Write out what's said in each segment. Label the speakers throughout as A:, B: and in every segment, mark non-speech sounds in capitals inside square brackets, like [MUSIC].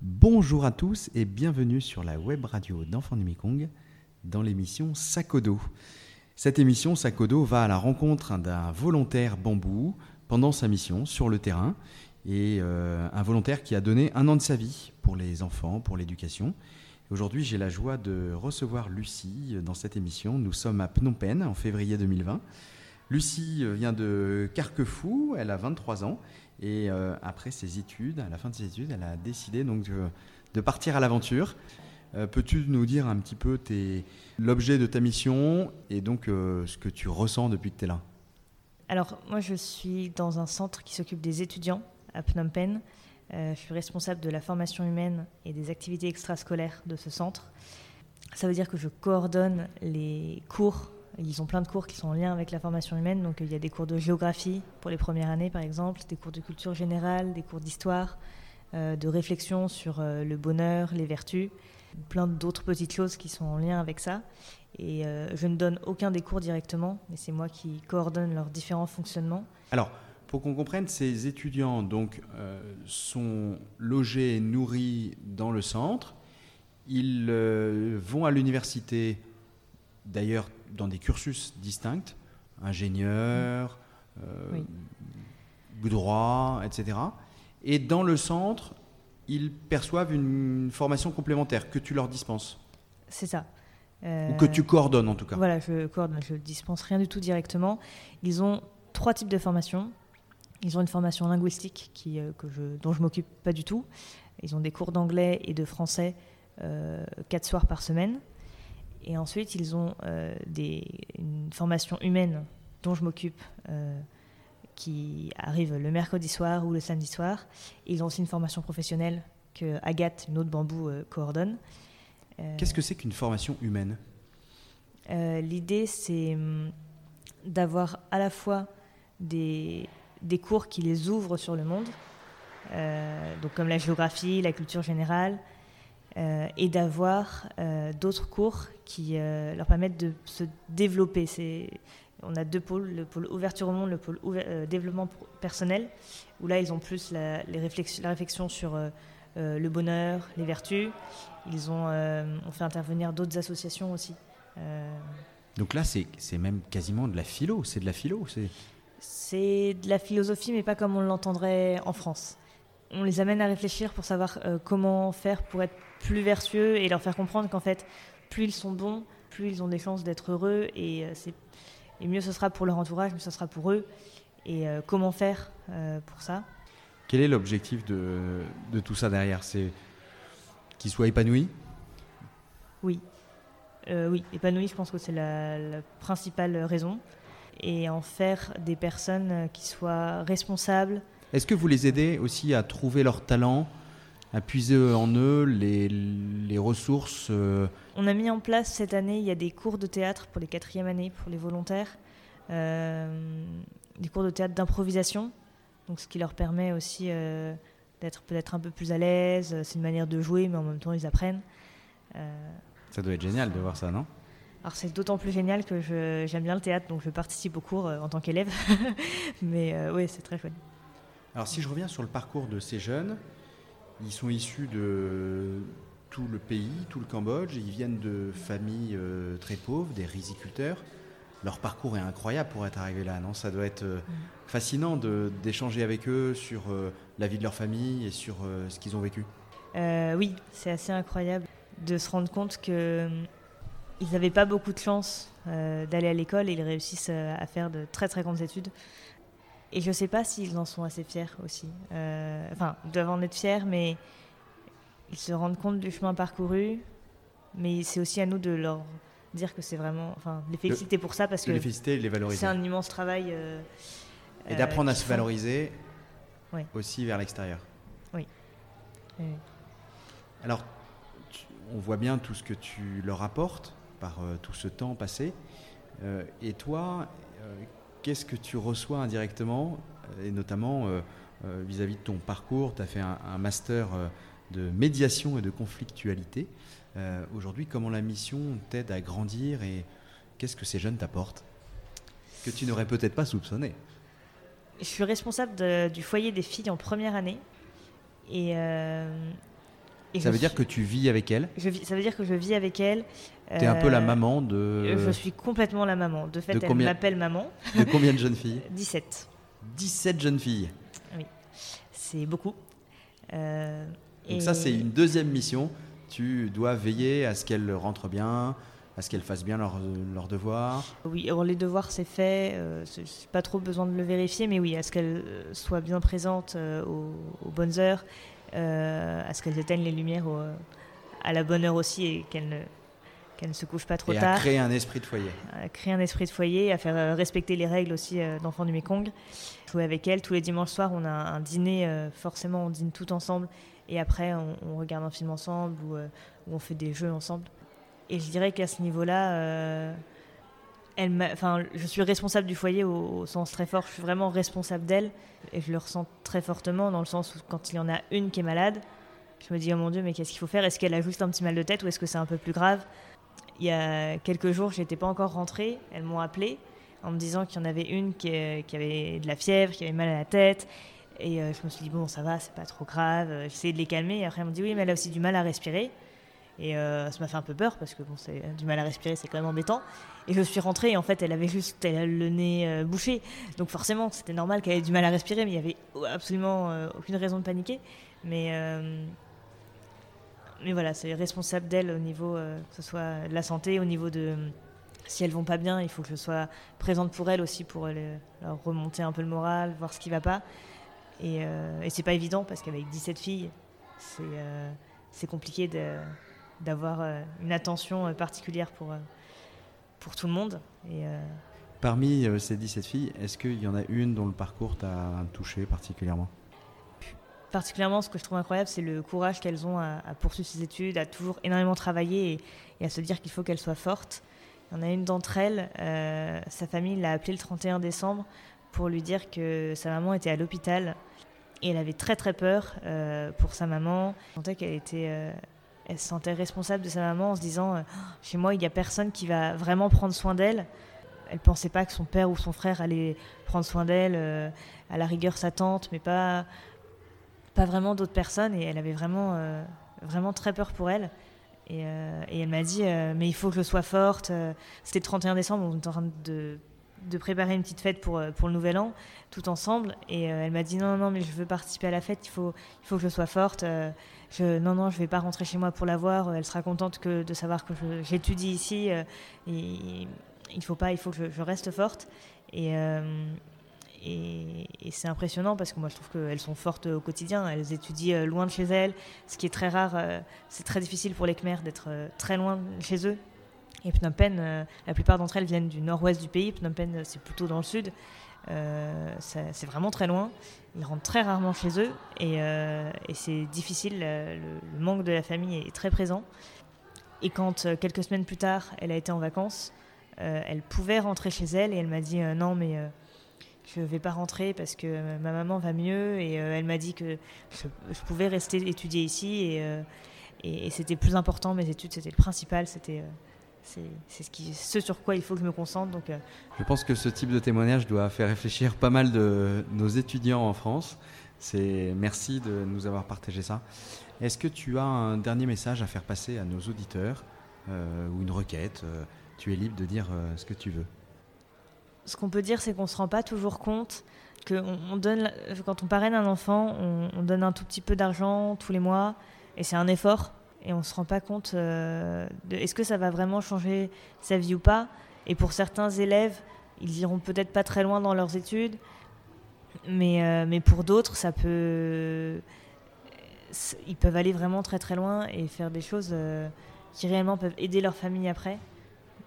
A: Bonjour à tous et bienvenue sur la web radio d'Enfants du Mekong dans l'émission Sakodo. Cette émission Sakodo va à la rencontre d'un volontaire bambou pendant sa mission sur le terrain et euh, un volontaire qui a donné un an de sa vie pour les enfants, pour l'éducation. Aujourd'hui, j'ai la joie de recevoir Lucie dans cette émission. Nous sommes à Phnom Penh en février 2020. Lucie euh, vient de Carquefou, elle a 23 ans et euh, après ses études, à la fin de ses études, elle a décidé donc de, partir à l'aventure. Peux-tu nous dire un petit peu l'objet de ta mission et donc ce que tu ressens depuis que tu es là?
B: Alors moi je suis dans un centre qui s'occupe des étudiants à Phnom Penh. Euh, je suis responsable de la formation humaine et des activités extrascolaires de ce centre. Ça veut dire que je coordonne les cours. Ils ont plein de cours qui sont en lien avec la formation humaine. Donc il y a des cours de géographie pour les premières années, par exemple, des cours de culture générale, des cours d'histoire, euh, de réflexion sur euh, le bonheur, les vertus, plein d'autres petites choses qui sont en lien avec ça. Et je ne donne aucun des cours directement, mais c'est moi qui coordonne leurs différents fonctionnements.
A: Alors, pour qu'on comprenne, ces étudiants donc, euh, sont logés et nourris dans le centre. Ils euh, vont à l'université, d'ailleurs dans des cursus distincts, ingénieur, euh, droit, etc. Et dans le centre, ils perçoivent une formation complémentaire que tu leur dispenses.
B: C'est ça.
A: Ou que tu coordonnes en tout cas.
B: Voilà, je coordonne, je ne dispense rien du tout directement. Ils ont trois types de formations. Ils ont une formation linguistique qui, euh, que je, dont je m'occupe pas du tout. Ils ont des cours d'anglais et de français euh, quatre soirs par semaine. Et ensuite, ils ont euh, des, une formation humaine dont je m'occupe, qui arrive le mercredi soir ou le samedi soir. ils ont aussi une formation professionnelle que Agathe, une autre bambou, coordonne.
A: Qu'est-ce que c'est qu'une formation humaine?
B: L'idée, c'est hum, d'avoir à la fois des, des cours qui les ouvrent sur le monde, euh, donc comme la géographie, la culture générale, euh, et d'avoir euh, d'autres cours qui leur permettent de se développer. on a deux pôles, le pôle ouverture au monde, le pôle développement personnel, où là ils ont plus la, les réflexions, la réflexion sur le bonheur, les vertus. Ils ont, on fait intervenir d'autres associations aussi.
A: Donc là, c'est même quasiment de la philo, c'est de la philo.
B: C'est de la philosophie, mais pas comme on l'entendrait en France. On les amène à réfléchir pour savoir euh, comment faire pour être plus vertueux et leur faire comprendre qu'en fait, plus ils sont bons, plus ils ont des chances d'être heureux et, euh, et mieux ce sera pour leur entourage, mieux ce sera pour eux. Et euh, comment faire pour ça?
A: Quel est l'objectif de, de, tout ça derrière? C'est qu'ils soient épanouis?
B: Oui. oui, épanouis, je pense que c'est la, la principale raison et en faire des personnes qui soient responsables.
A: Est-ce que vous les aidez aussi à trouver leur talent, à puiser en eux les, les ressources euh
B: On a mis en place cette année, il y a des cours de théâtre pour les quatrièmes années, pour les volontaires, euh, des cours de théâtre d'improvisation, donc ce qui leur permet aussi euh, d'être peut-être un peu plus à l'aise. C'est une manière de jouer, mais en même temps ils apprennent.
A: Ça doit être génial de voir ça, non?
B: Alors c'est d'autant plus génial que j'aime bien le théâtre, donc je participe aux cours en tant qu'élève. [LAUGHS] Mais euh, oui, c'est très chouette.
A: Alors si je reviens sur le parcours de ces jeunes, ils sont issus de tout le pays, tout le Cambodge, ils viennent de familles euh, très pauvres, des riziculteurs. Leur parcours est incroyable pour être arrivé là, non? Ça doit être mm. fascinant d'échanger avec eux sur la vie de leur famille et sur ce qu'ils ont vécu.
B: oui, c'est assez incroyable de se rendre compte que ils n'avaient pas beaucoup de chance euh, d'aller à l'école et ils réussissent euh, à faire de très très grandes études. Et je ne sais pas s'ils en sont assez fiers aussi. Euh, enfin, ils doivent en être fiers, mais ils se rendent compte du chemin parcouru. Mais c'est aussi à nous de leur dire que c'est vraiment. Enfin, les féliciter pour ça parce que.
A: Les féliciter les valoriser.
B: C'est un immense travail.
A: et d'apprendre à se valoriser aussi vers l'extérieur.
B: Oui.
A: Alors, on voit bien tout ce que tu leur apportes par euh, tout ce temps passé. Euh, et toi, euh, qu'est-ce que tu reçois indirectement, et notamment vis-à-vis de ton parcours? Tu as fait un, master de médiation et de conflictualité. Aujourd'hui, comment la mission t'aide à grandir et qu'est-ce que ces jeunes t'apportent? Que tu n'aurais peut-être pas soupçonné
B: Je suis responsable du foyer des filles en première année. Et,
A: et ça veut dire que tu vis avec elle?
B: Je Ça veut dire que je vis avec elle.
A: Tu es un peu la maman de...
B: Je suis complètement la maman. De fait, elle m'appelle maman.
A: De combien de jeunes filles? [LAUGHS]
B: 17.
A: 17 jeunes filles
B: Oui, c'est beaucoup.
A: Donc ça, c'est une deuxième mission. Tu dois veiller à ce qu'elles rentrent bien, à ce qu'elles fassent bien leurs leur devoirs
B: Oui, alors les devoirs, c'est fait. Euh, c'est pas trop besoin de le vérifier, mais oui, à ce qu'elles soient bien présentes euh, aux, bonnes heures, euh, à ce qu'elles éteignent les lumières à la bonne heure aussi et qu'elles ne, qu'elles ne se couchent pas trop
A: et
B: tard.
A: À créer un esprit de foyer.
B: À créer un esprit de foyer, à faire respecter les règles aussi d'enfants du Mekong. Jouer avec elles. Tous les dimanches soirs, on a un dîner, forcément, on dîne tout ensemble et après on, regarde un film ensemble ou, euh, on fait des jeux ensemble. Et je dirais qu'à ce niveau-là, euh, enfin, je suis responsable du foyer au, sens très fort. Je suis vraiment responsable d'elle et je le ressens très fortement dans le sens où quand il y en a une qui est malade, je me dis oh mon dieu mais qu'est-ce qu'il faut faire? Est-ce qu'elle a juste un petit mal de tête ou est-ce que c'est un peu plus grave? Il y a quelques jours, j'étais pas encore rentrée. Elles m'ont appelé en me disant qu'il y en avait une qui, qui avait de la fièvre, qui avait mal à la tête et euh, je me suis dit, bon, ça va, c'est pas trop grave. J'essayais de les calmer. Et après, on me dit, oui, mais elle a aussi du mal à respirer. Et euh, ça m'a fait un peu peur parce que bon, c'est du mal à respirer, c'est quand même embêtant. Et je suis rentrée et en fait, elle avait juste le nez euh, bouché. Donc forcément, c'était normal qu'elle ait du mal à respirer, mais il n'y avait absolument aucune raison de paniquer. Mais, mais voilà, c'est responsable d'elle au niveau, que ce soit de la santé, au niveau de si elles vont pas bien, il faut que je sois présente pour elles aussi pour leur remonter un peu le moral, voir ce qui va pas. Et, euh, et c'est pas évident parce qu'avec 17 filles, c'est euh, compliqué d'avoir euh, une attention particulière pour, pour tout le monde. Et,
A: Parmi ces 17 filles, est-ce qu'il y en a une dont le parcours t'a touché particulièrement?
B: Particulièrement, ce que je trouve incroyable, c'est le courage qu'elles ont à, poursuivre ses études, à toujours énormément travailler et, à se dire qu'il faut qu'elles soient fortes. Il y en a une d'entre elles, sa famille l'a appelée le 31 décembre pour lui dire que sa maman était à l'hôpital et elle avait très très peur euh, pour sa maman. Elle sentait qu'elle était, euh, elle se sentait responsable de sa maman en se disant euh, chez moi il n'y a personne qui va vraiment prendre soin d'elle. Elle pensait pas que son père ou son frère allait prendre soin d'elle, à la rigueur sa tante, mais pas pas vraiment d'autres personnes. Et elle avait vraiment vraiment très peur pour elle. Et, elle m'a dit mais il faut que je sois forte. C'était le 31 décembre, on était en train de de préparer une petite fête pour, euh, pour le nouvel an, tout ensemble. Et euh, elle m'a dit non, non, mais je veux participer à la fête, il faut, il faut que je sois forte. Euh, je, non, non, je vais pas rentrer chez moi pour la voir. Elle sera contente que, de savoir que j'étudie ici. et, il faut pas, il faut que je, reste forte. Et, et, c'est impressionnant parce que moi je trouve qu'elles sont fortes au quotidien. Elles étudient loin de chez elles, ce qui est très rare. c'est très difficile pour les Khmers d'être très loin de chez eux. Et Phnom Penh, euh, la plupart d'entre elles viennent du nord-ouest du pays. Phnom Penh, c'est plutôt dans le sud. Euh, c'est vraiment très loin. Ils rentrent très rarement chez eux et, euh, c'est difficile. Le, manque de la famille est très présent. Et quand quelques semaines plus tard, elle a été en vacances, elle pouvait rentrer chez elle et elle m'a dit non mais je ne vais pas rentrer parce que ma maman va mieux et elle m'a dit que je, pouvais rester étudier ici et, et c'était plus important mes études c'était le principal c'était c'est ce, qui, ce sur quoi il faut que je me concentre. Donc, euh.
A: Je pense que ce type de témoignage doit faire réfléchir pas mal de nos étudiants en France. C'est merci de nous avoir partagé ça. Est-ce que tu as un dernier message à faire passer à nos auditeurs euh, ou une requête euh, Tu es libre de dire ce que tu veux.
B: Ce qu'on peut dire, c'est qu'on ne se rend pas toujours compte que on, donne, quand on parraine un enfant, on, on donne un tout petit peu d'argent tous les mois et c'est un effort et on ne se rend pas compte euh, de est-ce que ça va vraiment changer sa vie ou pas? Et pour certains élèves, ils iront peut-être pas très loin dans leurs études, mais, euh, mais pour d'autres, ça peut. Ils peuvent aller vraiment très très loin et faire des choses euh, qui réellement peuvent aider leur famille après.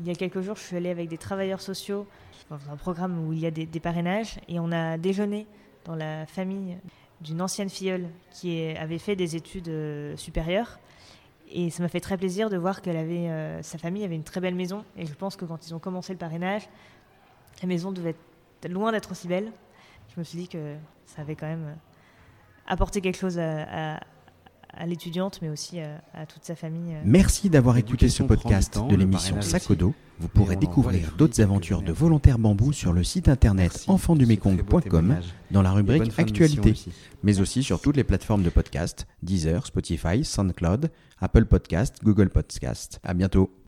B: Il y a quelques jours, je suis allée avec des travailleurs sociaux dans un programme où il y a des, des parrainages et on a déjeuné dans la famille d'une ancienne filleule qui avait fait des études supérieures et ça m'a fait très plaisir de voir qu'elle avait, euh, sa famille avait une très belle maison. Et je pense que quand ils ont commencé le parrainage, la maison devait être loin d'être aussi belle. Je me suis dit que ça avait quand même euh, apporté quelque chose à, à l'étudiante, mais aussi à toute sa famille.
C: Merci d'avoir écouté ce podcast
A: temps,
C: de l'émission Sakodo. Vous pourrez découvrir d'autres aventures de volontaires bambou sur le site internet enfandumekong.com dans la rubrique Actualité, mais aussi sur toutes les plateformes de podcast Deezer, Spotify, SoundCloud, Apple Podcast, Google Podcast. À bientôt.